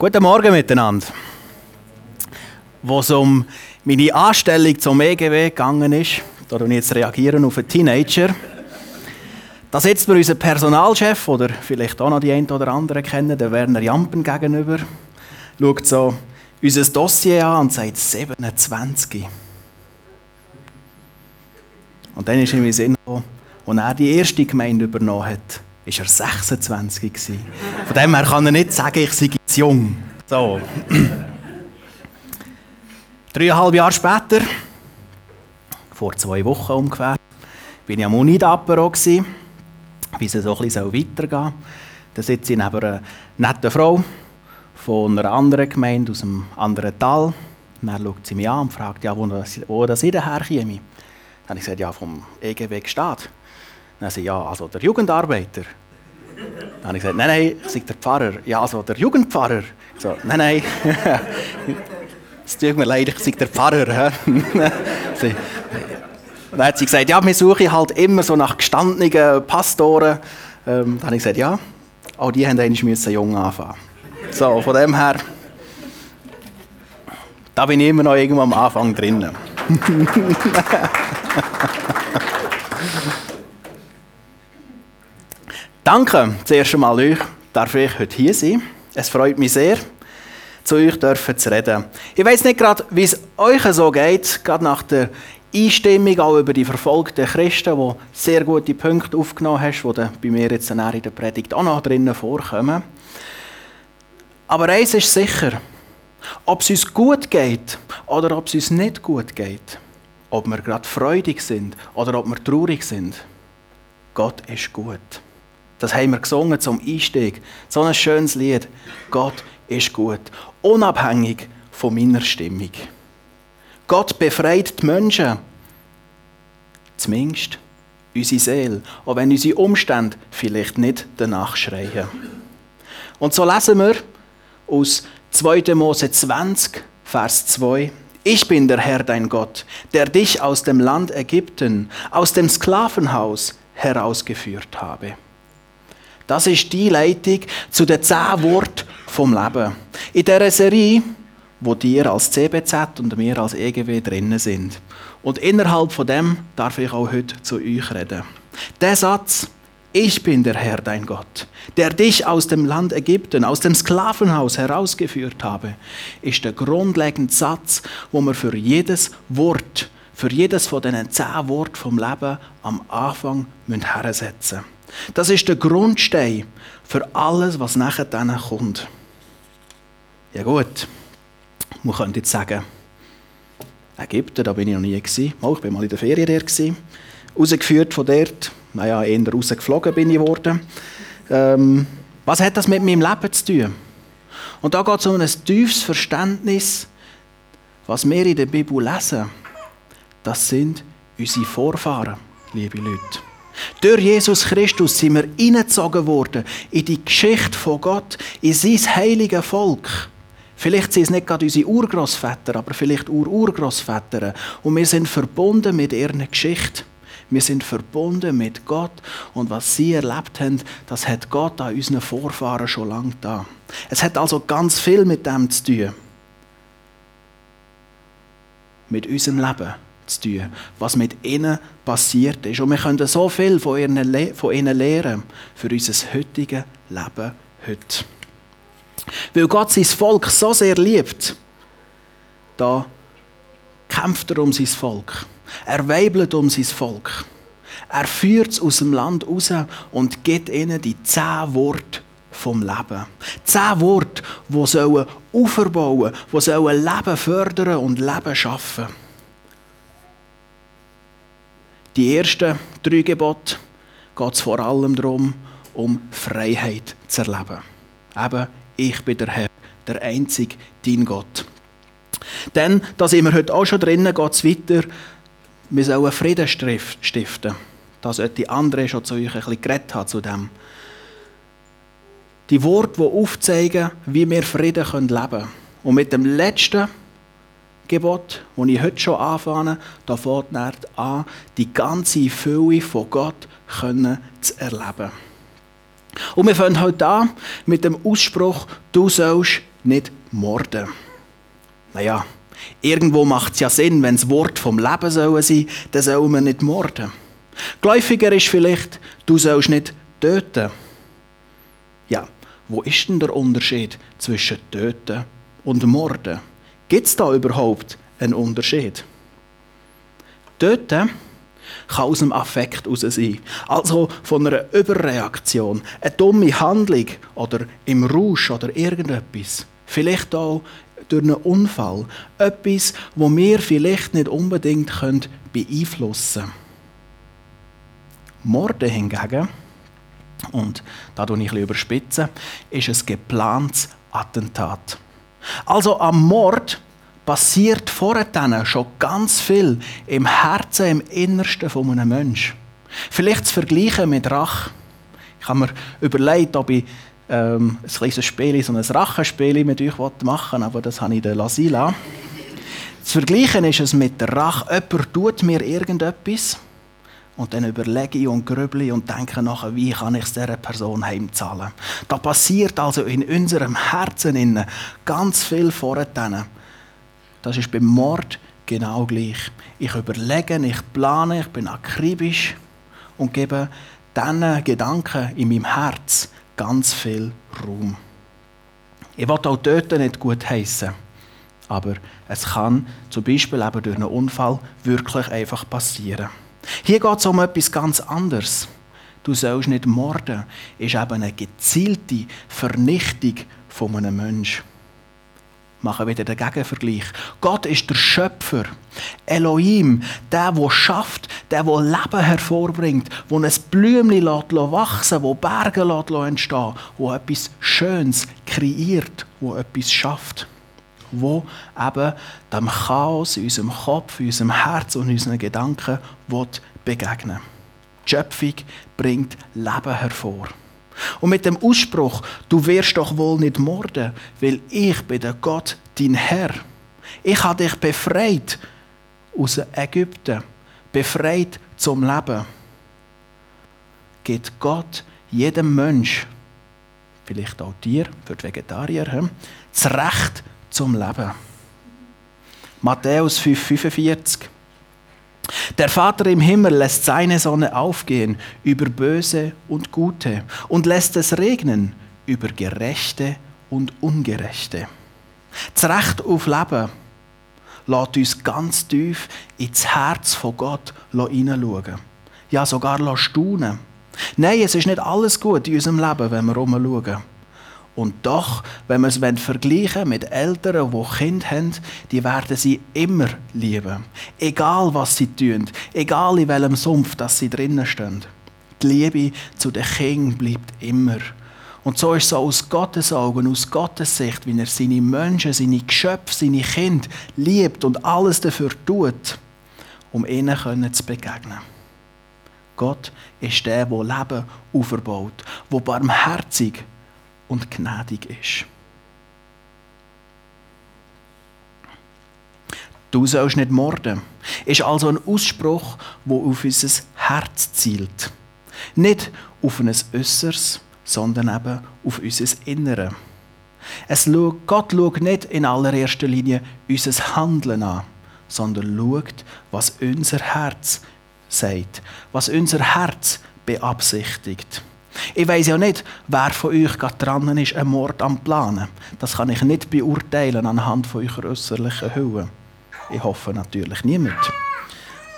Guten Morgen miteinander. Wo es um meine Anstellung zum EGW gegangen ist, da ich jetzt reagieren auf einen Teenager, da sitzt mir unser Personalchef, oder vielleicht auch noch die einen oder anderen kennen, der Werner Jampen gegenüber, schaut so unser Dossier an und sagt 27. Und dann ist in mir Sinn gekommen, als er die erste Gemeinde übernommen hat, war er 26 gewesen. Von dem her kann er nicht sagen, ich sei jetzt jung. So. Dreieinhalb Jahre später, vor zwei Wochen ungefähr, bin ich am Unidapero gsi, wie es so ein bisschen weitergehen. Da sitze ich neben einer netten Frau von einer anderen Gemeinde aus einem anderen Tal. dann schaut sie mich an und fragt, ja, wo, das, wo das ich daher käme. Dann habe ich gesagt, ja, vom EGW Stadt. Dann sie, ja, also der Jugendarbeiter. Dann habe ich gesagt, nein, nein, ich sage der Pfarrer. Ja, also der Jugendpfarrer. Ich so, nein, nein. es tut mir leid, ich sage der Pfarrer. dann hat sie gesagt, ja, wir suchen halt immer so nach gestandenen Pastoren. Ähm, dann habe ich gesagt, ja, auch die haben eigentlich jung anfangen. So, von dem her, da bin ich immer noch irgendwo am Anfang drinnen. Danke zuerst einmal euch, darf ich heute hier sein. Es freut mich sehr, zu euch dürfen zu reden. Ich weiß nicht gerade, wie es euch so geht, gerade nach der Einstimmung auch über die verfolgten Christen, die sehr gute Punkte aufgenommen hast, die bei mir jetzt in der Predigt auch noch drinnen vorkommen. Aber eins ist sicher, ob es uns gut geht oder ob es uns nicht gut geht, ob wir gerade freudig sind oder ob wir traurig sind, Gott ist gut. Das haben wir gesungen zum Einstieg. So ein schönes Lied. Gott ist gut. Unabhängig von meiner Stimmung. Gott befreit die Menschen. Zumindest unsere Seele. Auch wenn unsere Umstände vielleicht nicht danach schreien. Und so lesen wir aus 2. Mose 20, Vers 2. Ich bin der Herr dein Gott, der dich aus dem Land Ägypten, aus dem Sklavenhaus herausgeführt habe. Das ist die Leitung zu den zehn Worten vom Leben. In dieser Serie, wo dir als CBZ und wir als EGW drinnen sind. Und innerhalb von dem darf ich auch heute zu euch reden. Der Satz, ich bin der Herr, dein Gott, der dich aus dem Land Ägypten, aus dem Sklavenhaus herausgeführt habe, ist der grundlegende Satz, wo man für jedes Wort, für jedes von diesen zehn Worten vom Leben am Anfang hersetzen müssen. Das ist der Grundstein für alles, was nachher dann kommt. Ja gut, man könnte jetzt sagen, Ägypten, da bin ich noch nie gewesen. Oh, ich bin mal in der Ferien gewesen. Rausgeführt von dort, naja, eher rausgeflogen bin ich worden. Ähm, was hat das mit meinem Leben zu tun? Und da geht es um ein tiefes Verständnis, was wir in der Bibel lesen. Das sind unsere Vorfahren, liebe Leute. Durch Jesus Christus sind wir hineingezogen worden in die Geschichte von Gott, in sein heiliges Volk. Vielleicht sind es nicht gerade unsere Urgroßväter, aber vielleicht Ur-Urgroßväter. Und wir sind verbunden mit ihren Geschichte. Wir sind verbunden mit Gott und was sie erlebt haben, das hat Gott an unseren Vorfahren schon lange da. Es hat also ganz viel mit dem zu tun. Mit unserem Leben zu tun, was mit ihnen passiert ist. Und wir können so viel von ihnen, von ihnen lernen für unser heutiges Leben heute. Weil Gott sein Volk so sehr liebt, da kämpft er um sein Volk. Er weibelt um sein Volk. Er führt es aus dem Land raus und gibt ihnen die zehn Worte vom Leben. Zehn Worte, die sollen aufbauen, die sollen Leben fördern und Leben schaffen. Die ersten drei Gebote geht es vor allem darum, um Freiheit zu erleben. Eben, ich bin der Herr, der einzige, dein Gott. Denn, da sind wir heute auch schon drinnen, geht es weiter, wir sollen Frieden stiften. Das sollte andere schon zu euch ein bisschen geredet haben zu dem. Die Worte, die aufzeigen, wie wir Frieden leben können. Und mit dem letzten Gebot, das ich heute schon anfange, da fängt an, die ganze Fülle von Gott können zu erleben. Und wir fangen heute an mit dem Ausspruch, du sollst nicht morden. Naja, irgendwo macht es ja Sinn, wenn das Wort vom Leben soll sein dann soll man nicht morden. Gläufiger ist vielleicht, du sollst nicht töten. Ja, wo ist denn der Unterschied zwischen töten und morden? Gibt es da überhaupt einen Unterschied? Töten kann aus dem Affekt heraus sein. Also von einer Überreaktion, eine dumme Handlung oder im Rausch oder irgendetwas. Vielleicht auch durch einen Unfall. Etwas, wo wir vielleicht nicht unbedingt beeinflussen können. Morden hingegen, und da tue ich ein überspitzen, ist ein geplantes Attentat. Also am Mord passiert vorher schon ganz viel im Herzen, im Innersten von einem Menschen. Vielleicht zu vergleichen mit Rache. Ich habe mir überlegt, ob ich ähm, ein kleines Spiel, so ein Rachenspiel mit euch machen aber das habe ich der Lasila. Zu vergleichen ist es mit der Rache. Jemand tut mir irgendetwas und dann überlege ich und grüble und denke nachher, wie kann ich es dieser Person heimzahlen. Da passiert also in unserem Herzen ganz viel vorher. Das ist beim Mord genau gleich. Ich überlege, ich plane, ich bin akribisch und gebe diesen Gedanken in meinem Herz ganz viel Raum. Ich will auch töten nicht gut heißen, aber es kann zum Beispiel eben durch einen Unfall wirklich einfach passieren. Hier geht es um etwas ganz anderes. Du sollst nicht morden, ist eben eine gezielte Vernichtung von einem Menschen. Machen wieder den Gegenvergleich. Gott ist der Schöpfer. Elohim, der, der schafft, der, der Leben hervorbringt, der ein Blümchen wachsen lässt, der Berge entstehen der etwas Schönes kreiert, der etwas schafft wo eben dem Chaos in unserem Kopf, in unserem Herz und in unseren Gedanken begegnen Die Schöpfung bringt Leben hervor. Und mit dem Ausspruch, du wirst doch wohl nicht morden, weil ich bin der Gott, dein Herr. Ich habe dich befreit aus Ägypten, befreit zum Leben. Gibt Gott jedem Mensch, vielleicht auch dir, für die Vegetarier, das Recht zum Leben. Matthäus 5,45 Der Vater im Himmel lässt seine Sonne aufgehen über Böse und Gute und lässt es regnen über Gerechte und Ungerechte. Das Recht auf Leben lässt uns ganz tief ins Herz von Gott hineinschauen. Ja, sogar staunen. Nein, es ist nicht alles gut in unserem Leben, wenn wir herumschauen. Und doch, wenn wir es vergleichen mit Eltern, die Kinder haben, die werden sie immer lieben. Egal, was sie tun, egal in welchem Sumpf dass sie drinnen stehen. Die Liebe zu den Kindern bleibt immer. Und so ist es auch aus Gottes Augen, aus Gottes Sicht, wie er seine Menschen, seine Geschöpfe, seine Kinder liebt und alles dafür tut, um ihnen zu begegnen. Gott ist der, der Leben aufbaut, der barmherzig und gnädig ist. Du sollst nicht morden, ist also ein Ausspruch, wo auf unser Herz zielt. Nicht auf ein Äußeres, sondern eben auf unser Innere. Es schaut, Gott schaut nicht in allererster Linie unser Handeln an, sondern schaut, was unser Herz sagt, was unser Herz beabsichtigt. Ich weiß ja nicht, wer von euch gerade dran ist, einen Mord am Planen. Das kann ich nicht beurteilen anhand von eurer äußerlichen Hülle. Ich hoffe natürlich niemand.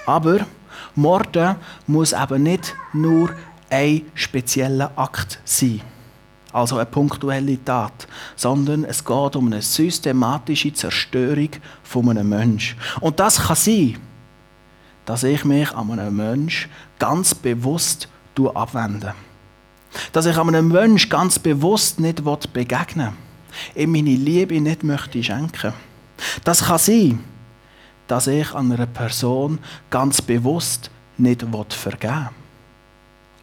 Aber Morden muss eben nicht nur ein spezieller Akt sein, also eine punktuelle Tat, sondern es geht um eine systematische Zerstörung von einem Menschen. Und das kann sein, dass ich mich an einem Menschen ganz bewusst abwende. Dass ich einem Menschen ganz bewusst nicht begegnen will. Ihm meine Liebe nicht möchte schenken. Das kann sein, dass ich einer Person ganz bewusst nicht vergeben will.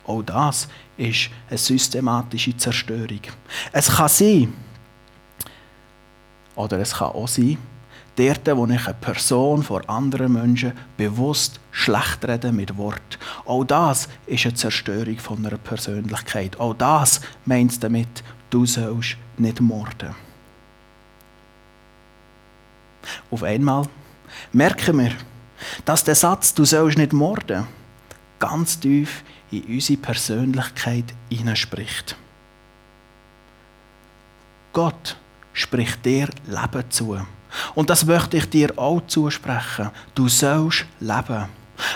Auch das ist eine systematische Zerstörung. Es kann sein, oder es kann auch sein, dort, wo ich eine Person vor anderen Menschen bewusst schlecht rede mit Wort. Auch das ist eine Zerstörung von einer Persönlichkeit. Auch das meint damit, du sollst nicht morden. auf einmal merken wir, dass der Satz, du sollst nicht morden, ganz tief in unsere Persönlichkeit hineinspricht. Gott spricht dir Leben zu. Und das möchte ich dir auch zusprechen. Du sollst leben.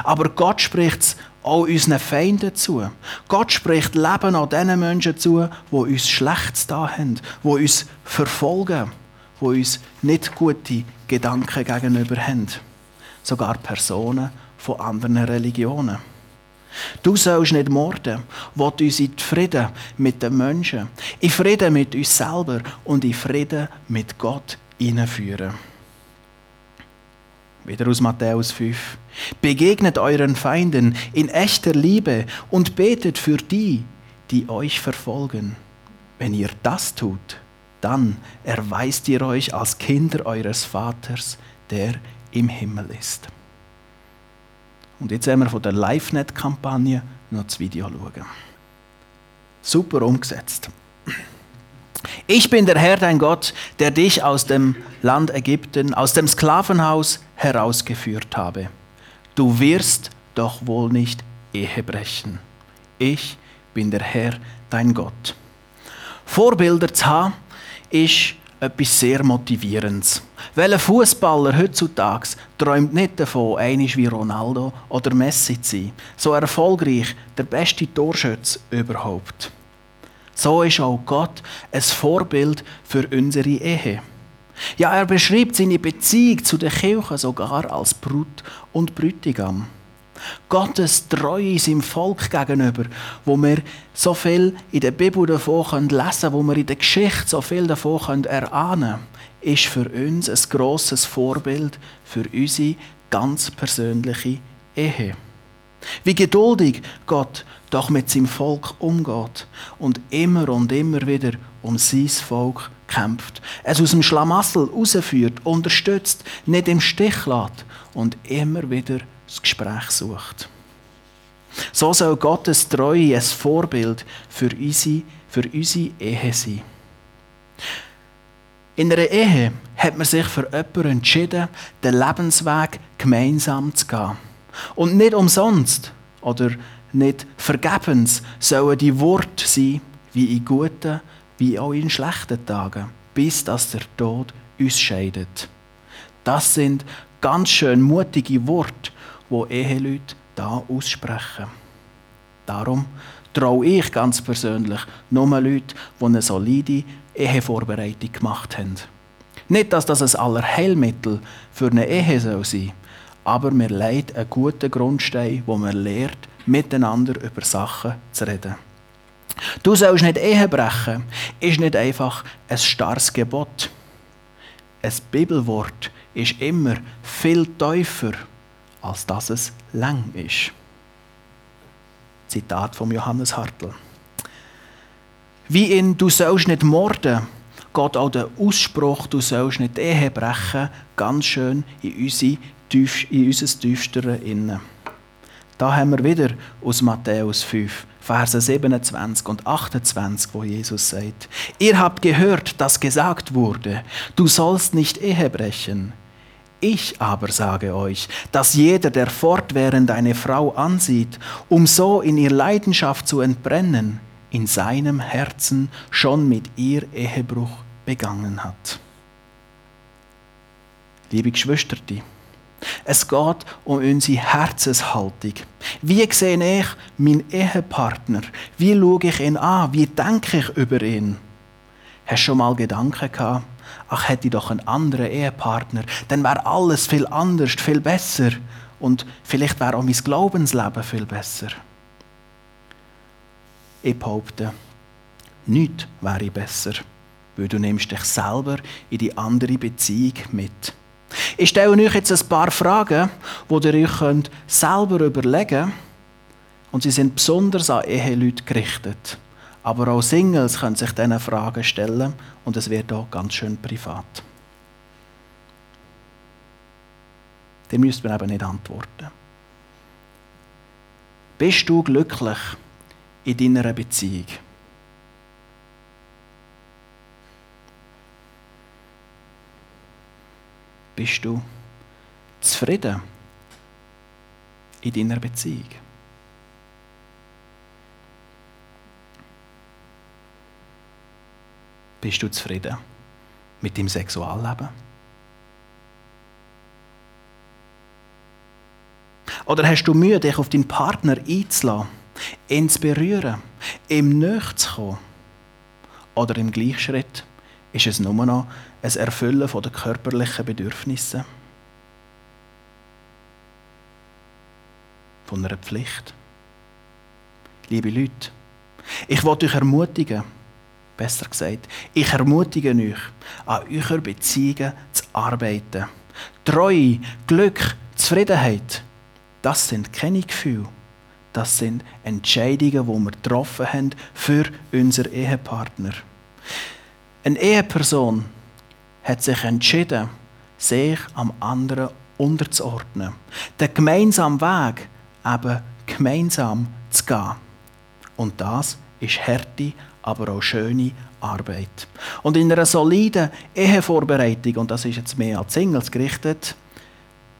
Aber Gott spricht es auch unseren Feinden zu. Gott spricht Leben an den Menschen zu, die uns Schlechtes da haben, die uns verfolgen, die uns nicht gute Gedanken gegenüber haben. Sogar Personen von anderen Religionen. Du sollst nicht morden, will uns in Frieden mit den Menschen, in Frieden mit uns selber und in Frieden mit Gott hineinführen. Wieder aus Matthäus 5. Begegnet euren Feinden in echter Liebe und betet für die, die euch verfolgen. Wenn ihr das tut, dann erweist ihr euch als Kinder eures Vaters, der im Himmel ist. Und jetzt werden wir von der LiveNet-Kampagne noch das Video schauen. Super umgesetzt. Ich bin der Herr, dein Gott, der dich aus dem Land Ägypten, aus dem Sklavenhaus herausgeführt habe. Du wirst doch wohl nicht Ehe brechen. Ich bin der Herr, dein Gott. Vorbilder zu haben, ist etwas sehr Motivierendes. Welcher Fußballer heutzutage träumt nicht davon, einig wie Ronaldo oder Messi zu sein, so erfolgreich, der beste Torschütz überhaupt. So ist auch Gott ein Vorbild für unsere Ehe. Ja, er beschreibt seine Beziehung zu der Kirche sogar als Brut und Brütigam. Gottes Treue seinem Volk gegenüber, wo wir so viel in der Bibel davon lesen können, wo wir in der Geschichte so viel davon erahnen können, ist für uns ein grosses Vorbild für unsere ganz persönliche Ehe. Wie geduldig Gott doch mit seinem Volk umgeht und immer und immer wieder um sein Volk kämpft. Es aus dem Schlamassel rausführt, unterstützt, nicht im Stich lässt und immer wieder das Gespräch sucht. So soll Gottes Treue ein Vorbild für unsere, für unsere Ehe sein. In einer Ehe hat man sich für jemanden entschieden, den Lebensweg gemeinsam zu gehen. Und nicht umsonst oder nicht vergebens sollen die Worte sein, wie in guten, wie auch in schlechten Tagen, bis dass der Tod uns scheidet. Das sind ganz schön mutige Worte, wo Eheleute da aussprechen. Darum traue ich ganz persönlich nur Leute, die eine solide Ehevorbereitung gemacht haben. Nicht, dass das ein Allerheilmittel für eine Ehe soll sein aber mir leidet einen guten Grundstein, wo man lernt, miteinander über Sachen zu reden. Du sollst nicht Ehe brechen, ist nicht einfach ein starres Gebot. Ein Bibelwort ist immer viel tiefer als dass es lang ist. Zitat von Johannes Hartl. Wie in Du sollst nicht morden, geht auch der Ausspruch Du sollst nicht Ehe brechen ganz schön in, unsere, in unser Tiefstere innen. Da haben wir wieder aus Matthäus 5, Verse 27 und 28, wo Jesus sagt, Ihr habt gehört, dass gesagt wurde, du sollst nicht Ehe brechen. Ich aber sage euch, dass jeder, der fortwährend eine Frau ansieht, um so in ihr Leidenschaft zu entbrennen, in seinem Herzen schon mit ihr Ehebruch begangen hat. Liebe Geschwister, es geht um unsere Herzenshaltung. Wie sehe ich meinen Ehepartner? Wie schaue ich ihn an? Wie denke ich über ihn? Hast du schon mal Gedanken gehabt, ach hätte ich doch einen anderen Ehepartner, dann wäre alles viel anders, viel besser und vielleicht wäre auch mein Glaubensleben viel besser. Ich behaupte, nichts wäre besser, weil du nimmst dich selber in die andere Beziehung mit. Ich stelle euch jetzt ein paar Fragen, die ihr euch selber überlegen könnt. Und sie sind besonders an Eheleute gerichtet. Aber auch Singles können sich diese Fragen stellen und es wird auch ganz schön privat. Die müsst mir eben nicht antworten. Bist du glücklich in deiner Beziehung? Bist du zufrieden in deiner Beziehung? Bist du zufrieden mit dem Sexualleben? Oder hast du Mühe, dich auf deinen Partner einzulassen, ihn zu berühren, ihm näher zu kommen? Oder im Gleichschritt ist es nur noch ein Erfüllen der körperlichen Bedürfnisse? Von einer Pflicht? Liebe Leute, ich wollte euch ermutigen, besser gesagt, ich ermutige euch, an euren Beziehungen zu arbeiten. Treue, Glück, Zufriedenheit, das sind keine Gefühle. Das sind Entscheidungen, die wir getroffen haben für unseren Ehepartner. Eine Eheperson hat sich entschieden, sich am anderen unterzuordnen. Den gemeinsamen Weg eben gemeinsam zu gehen. Und das ist harte, aber auch schöne Arbeit. Und in einer soliden Ehevorbereitung, und das ist jetzt mehr als Singles gerichtet,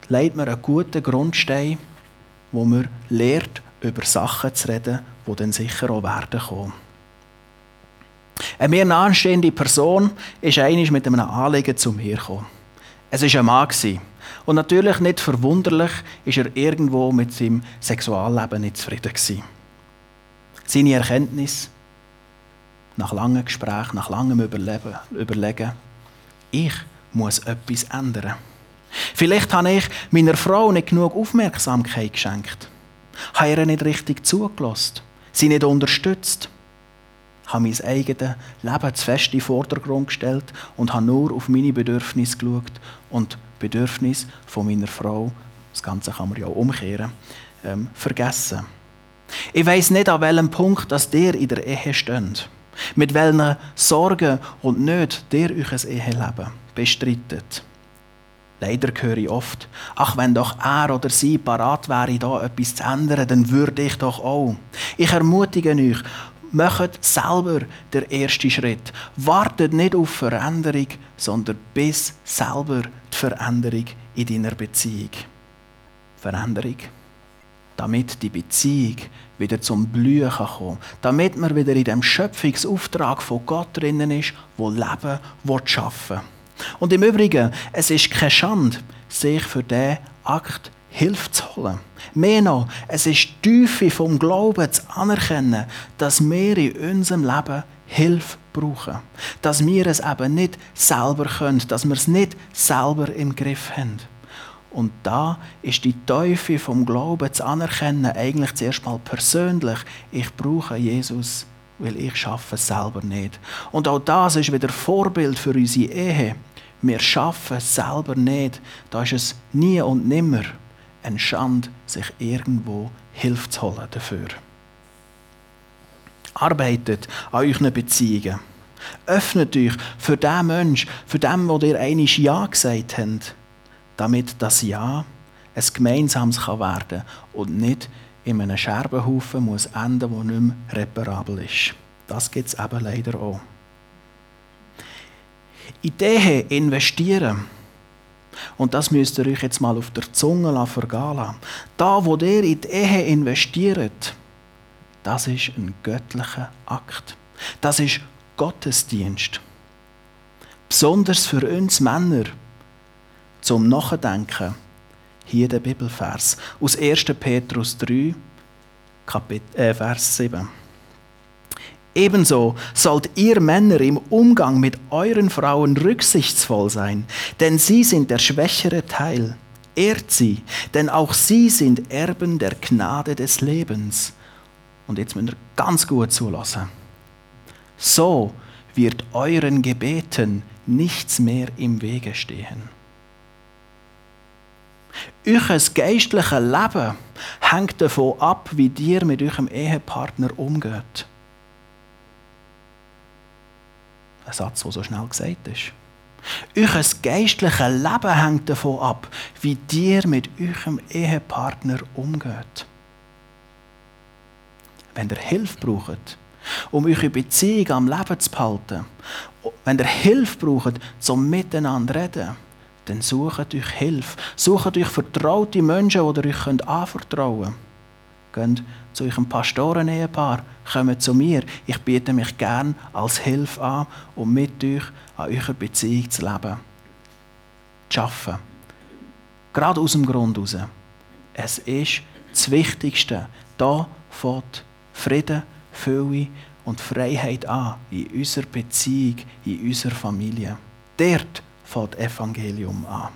legt man einen guten Grundstein, wo man lernt, über Sachen zu reden, die dann sicher auch werden kommen. Eine mir nahestehende Person ist einig mit einem Anliegen zu mir gekommen. Es war ein Mann. Und natürlich nicht verwunderlich ist er irgendwo mit seinem Sexualleben nicht zufrieden gewesen. Seine Erkenntnis nach langem Gespräch, nach langem Überlegen, ich muss etwas ändern. Vielleicht habe ich meiner Frau nicht genug Aufmerksamkeit geschenkt, habe ihr nicht richtig zugelassen, sie nicht unterstützt, habe mein eigenes Leben zu fest in den Vordergrund gestellt und habe nur auf meine Bedürfnisse geschaut und Bedürfnisse von meiner Frau, das Ganze kann man ja auch umkehren, ähm, vergessen. Ich weiß nicht, an welchem Punkt dass der in der Ehe steht. Mit welchen Sorgen und nicht der euch ein Eheleben bestreitet. Leider höre ich oft, ach, wenn doch er oder sie parat wäre, da etwas zu ändern, dann würde ich doch auch. Ich ermutige euch, macht selber den ersten Schritt. Wartet nicht auf Veränderung, sondern bis selber die Veränderung in deiner Beziehung. Veränderung, damit die Beziehung wieder zum Blühen kann kommen damit man wieder in dem Schöpfungsauftrag von Gott drinnen ist, wo Leben schaffen will. Und im Übrigen, es ist keine Schande, sich für diesen Akt Hilfe zu holen. Mehr noch, es ist die Tiefe vom Glauben zu anerkennen, dass wir in unserem Leben Hilfe brauchen. Dass wir es eben nicht selber können, dass wir es nicht selber im Griff haben. Und da ist die Teufel vom Glauben zu anerkennen, eigentlich zuerst mal persönlich. Ich brauche Jesus, weil ich schaffe es selber nicht. Und auch das ist wieder Vorbild für unsere Ehe. Wir schaffen es selber nicht. Da ist es nie und nimmer eine Schande, sich irgendwo Hilfe zu holen dafür. Arbeitet an euren Beziehungen. Öffnet euch für den Menschen, für den, wo ihr einiges Ja gesagt habt damit das Ja ein gemeinsames werden kann und nicht in einem Scherbenhaufen muss enden, der nicht mehr reparabel ist. Das gibt es eben leider auch. Ideen investieren. Und das müsst ihr euch jetzt mal auf der Zunge vergehen lassen. Da, wo ihr in die Ehe investiert, das ist ein göttlicher Akt. Das ist Gottesdienst. Besonders für uns Männer zum Nachdenken hier der Bibelvers aus 1. Petrus 3, Kapit äh, Vers 7. Ebenso sollt ihr Männer im Umgang mit euren Frauen rücksichtsvoll sein, denn sie sind der schwächere Teil. Ehrt sie, denn auch sie sind Erben der Gnade des Lebens. Und jetzt müsst ihr ganz gut zulassen. So wird euren Gebeten nichts mehr im Wege stehen. Euer geistliches Leben hängt davon ab, wie ihr mit eurem Ehepartner umgeht. Ein Satz, der so schnell gesagt ist. Euer geistliches Leben hängt davon ab, wie ihr mit eurem Ehepartner umgeht. Wenn ihr Hilfe braucht, um eure Beziehung am Leben zu behalten, wenn ihr Hilfe braucht, zum Miteinander zu reden, dann sucht euch Hilfe. Sucht euch vertraute Menschen, die ihr euch anvertrauen könnt. Geht zu eurem Pastoren-Ehepaar, kommt zu mir. Ich biete mich gern als Hilfe an, um mit euch an eurer Beziehung zu leben. Zu arbeiten. Gerade aus dem Grund heraus. Es ist das Wichtigste. Da fängt Frieden, Fülle und Freiheit an in unserer Beziehung, in unserer Familie. Dort fängt das Evangelium an.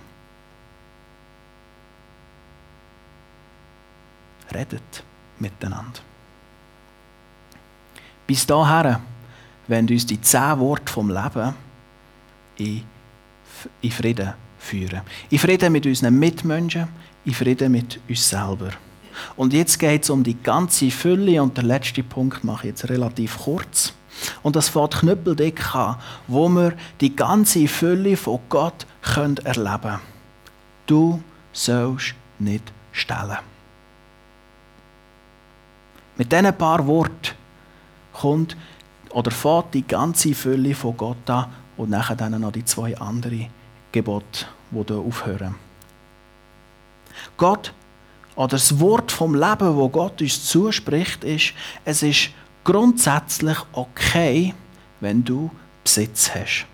Redet miteinander. Bis dahin wenn uns die zehn Worte vom Leben in, in Frieden führen. In Frieden mit unseren Mitmenschen, in Frieden mit uns selber. Und jetzt geht es um die ganze Fülle und der letzte Punkt mache ich jetzt relativ kurz. Und das fährt knüppeldick an, wo wir die ganze Fülle von Gott erleben können. Du sollst nicht stellen. Mit diesen paar Worten kommt oder fährt die ganze Fülle von Gott an und nachher dann noch die zwei anderen Gebote, die hier aufhören. Gott oder das Wort vom Leben, wo Gott uns zuspricht, ist, es ist grundsätzlich okay, wenn du Besitz hast.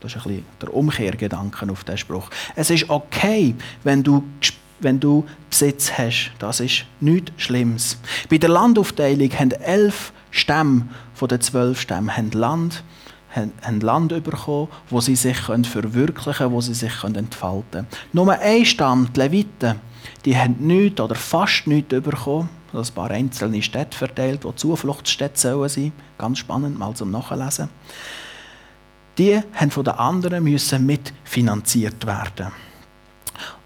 Das ist ein bisschen der Umkehrgedanke auf diesen Spruch. Es ist okay, wenn du, wenn du Besitz hast. Das ist nichts Schlimmes. Bei der Landaufteilung haben elf Stämme von den zwölf Stämmen Land, haben Land bekommen, wo sie sich verwirklichen können, wo sie sich entfalten können. Nur ein Stamm, die Leviten, die haben nichts oder fast nichts bekommen. ein paar einzelne Städte verteilt, die Zufluchtsstädte sollen sein. Ganz spannend, mal zum Nachlesen. Die haben von den anderen müssen mitfinanziert werden.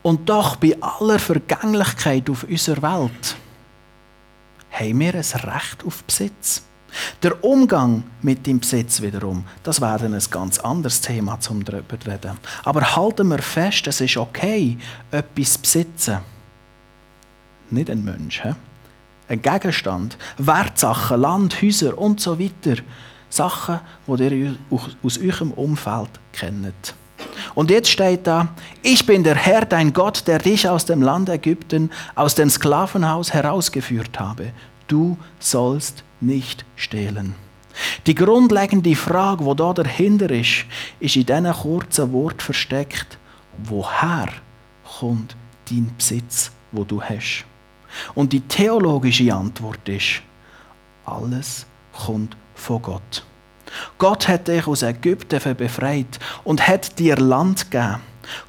Und doch bei aller Vergänglichkeit auf unserer Welt haben wir ein Recht auf Besitz. Der Umgang mit dem Besitz wiederum, das wäre ein ganz anderes Thema zum darüber zu reden. Aber halten wir fest, es ist okay, etwas zu besitzen. Nicht ein Mensch, he? ein Gegenstand, Wertsachen, Land, Häuser und so weiter. Sachen, die ihr aus eurem Umfeld kennt. Und jetzt steht da, ich bin der Herr, dein Gott, der dich aus dem Land Ägypten, aus dem Sklavenhaus herausgeführt habe. Du sollst nicht stehlen. Die grundlegende Frage, wo da dahinter ist, ist in diesen kurzen Wort versteckt. Woher kommt dein Besitz, wo du hast? Und die theologische Antwort ist, alles kommt von Gott. Gott hat dich aus Ägypten befreit und hat dir Land gegeben.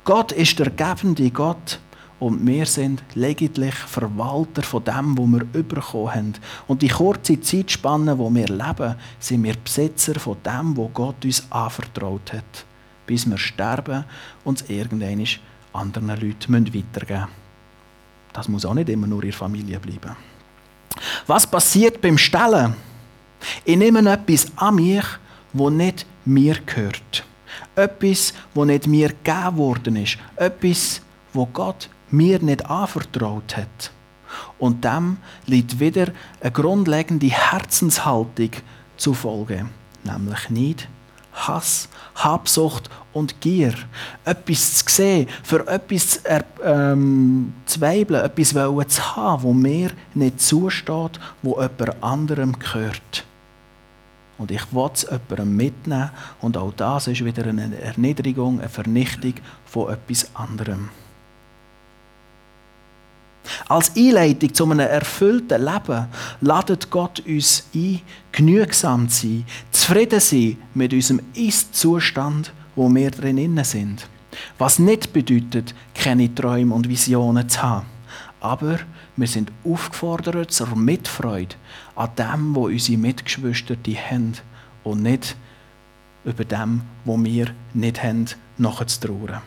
Gott ist der gebende Gott und wir sind lediglich Verwalter von dem, was wir bekommen haben. Und die kurze Zeitspanne, wo wir leben, sind wir Besitzer von dem, was Gott uns anvertraut hat. Bis wir sterben und es irgendwann anderen Leuten weitergeben müssen. Das muss auch nicht immer nur in der Familie bleiben. Was passiert beim Stellen? Ich nehme etwas an mich, das nicht mir gehört. Etwas, das nicht mir gegeben worden ist. Etwas, wo Gott mir nicht anvertraut hat. Und dem liegt wieder eine grundlegende Herzenshaltung zufolge, nämlich nicht Hass, Habsucht und Gier. Etwas zu sehen, für etwas zu, ähm, zu weibeln, etwas zu haben, wo mir nicht zusteht, wo jemand anderem gehört. Und ich will es jemandem mitnehmen und auch das ist wieder eine Erniedrigung, eine Vernichtung von etwas anderem. Als Einleitung zu einem erfüllten Leben ladet Gott uns ein, genügsam zu sein, zufrieden zu sein mit unserem Ist-Zustand, wo wir drinnen sind. Was nicht bedeutet, keine Träume und Visionen zu haben. Aber wir sind aufgefordert zur Mitfreude an dem, wo unsere Mitgeschwister haben und nicht über dem, wo wir nicht haben, nachzutrauen.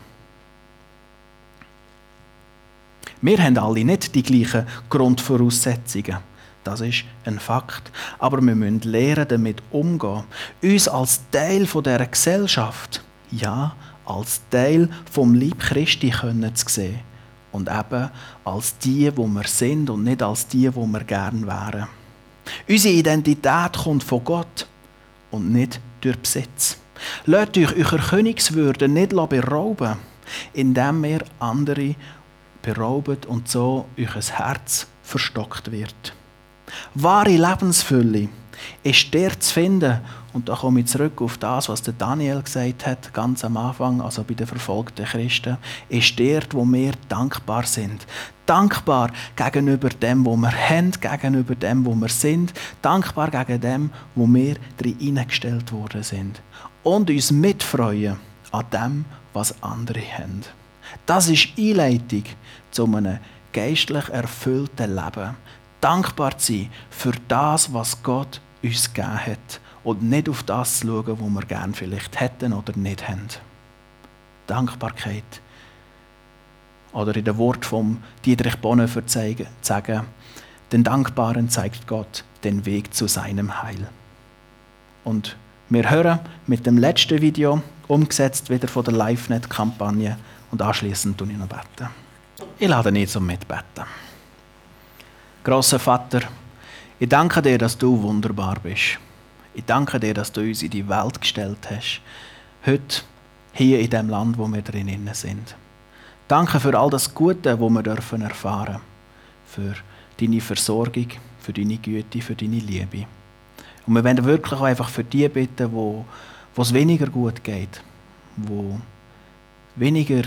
Wir haben alle nicht die gleichen Grundvoraussetzungen. Das ist ein Fakt. Aber wir müssen lernen, damit umzugehen. Uns als Teil dieser Gesellschaft, ja, als Teil vom Lieb Christi können zu sehen. Und eben als die, wo wir sind und nicht als die, wo wir gern wären. Unsere Identität kommt von Gott und nicht durch Besitz. Lasst euch eure Königswürde nicht berauben, indem ihr andere beraubt und so euer Herz verstockt wird. Wahre Lebensfülle ist der zu finden, und da komme ich zurück auf das, was der Daniel gesagt hat, ganz am Anfang, also bei den verfolgten Christen, ist der, wo wir dankbar sind. Dankbar gegenüber dem, wo wir haben, gegenüber dem, wo wir sind, dankbar gegen dem, wo wir hineingestellt worden sind. Und uns mitfreuen an dem, was andere haben. Das ist Einleitung zu einem geistlich erfüllten Leben. Dankbar zu sein für das, was Gott uns gegeben hat und nicht auf das schauen, was wir gerne vielleicht hätten oder nicht haben. Dankbarkeit. Oder in den Wort von Dietrich Bonhoeffer zu sagen, den Dankbaren zeigt Gott den Weg zu seinem Heil. Und wir hören mit dem letzten Video, umgesetzt wieder von der LiveNet-Kampagne, und anschließend tun ich noch beten. Ich lade nicht zum Mitbeten. Grosser Vater, ich danke dir, dass du wunderbar bist. Ich danke dir, dass du uns in die Welt gestellt hast. Heute, hier in dem Land, wo wir drinnen sind. Danke für all das Gute, wo wir dürfen erfahren. Für deine Versorgung, für deine Güte, für deine Liebe. Und wir werden wirklich auch einfach für die bitten, wo, wo es weniger gut geht, wo weniger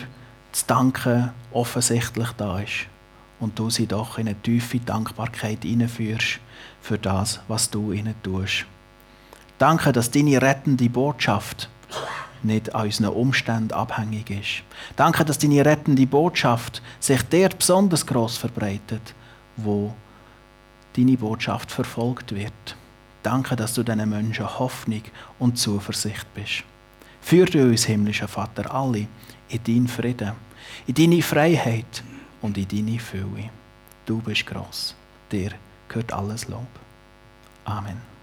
zu danken offensichtlich da ist und du sie doch in eine tiefe Dankbarkeit hineinführst für das, was du ihnen tust. Danke, dass deine rettende Botschaft nicht an unseren Umständen abhängig ist. Danke, dass deine rettende Botschaft sich dort besonders groß verbreitet, wo deine Botschaft verfolgt wird. Danke, dass du diesen Menschen Hoffnung und Zuversicht bist. Führ du uns, himmlischer Vater, alle in deinen Frieden, in deine Freiheit und in deine Fülle. Du bist gross. Dir gehört alles Lob. Amen.